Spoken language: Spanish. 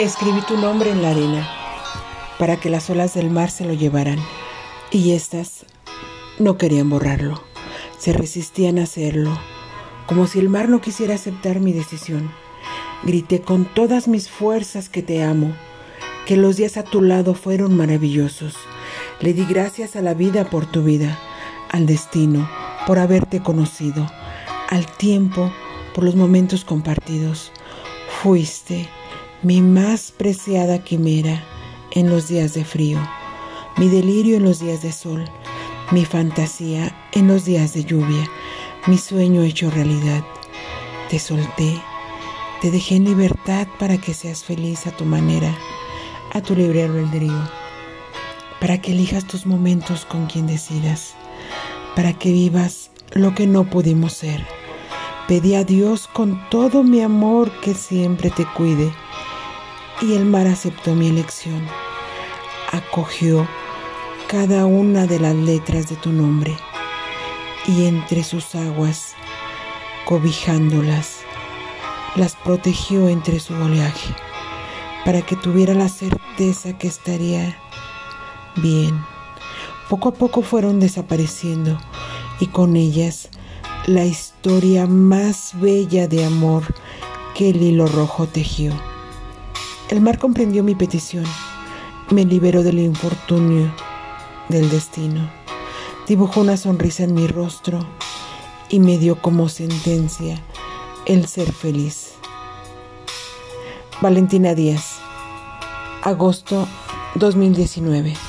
Escribí tu nombre en la arena para que las olas del mar se lo llevaran y éstas no querían borrarlo, se resistían a hacerlo, como si el mar no quisiera aceptar mi decisión. Grité con todas mis fuerzas que te amo, que los días a tu lado fueron maravillosos. Le di gracias a la vida por tu vida, al destino por haberte conocido, al tiempo por los momentos compartidos. Fuiste mi más preciada quimera en los días de frío, mi delirio en los días de sol, mi fantasía en los días de lluvia, mi sueño hecho realidad. Te solté, te dejé en libertad para que seas feliz a tu manera, a tu libre albedrío, para que elijas tus momentos con quien decidas, para que vivas lo que no pudimos ser. Pedí a Dios con todo mi amor que siempre te cuide y el mar aceptó mi elección. Acogió cada una de las letras de tu nombre y entre sus aguas, cobijándolas, las protegió entre su oleaje para que tuviera la certeza que estaría bien. Poco a poco fueron desapareciendo y con ellas la historia más bella de amor que el hilo rojo tejió. El mar comprendió mi petición, me liberó del infortunio del destino, dibujó una sonrisa en mi rostro y me dio como sentencia el ser feliz. Valentina Díaz, agosto 2019.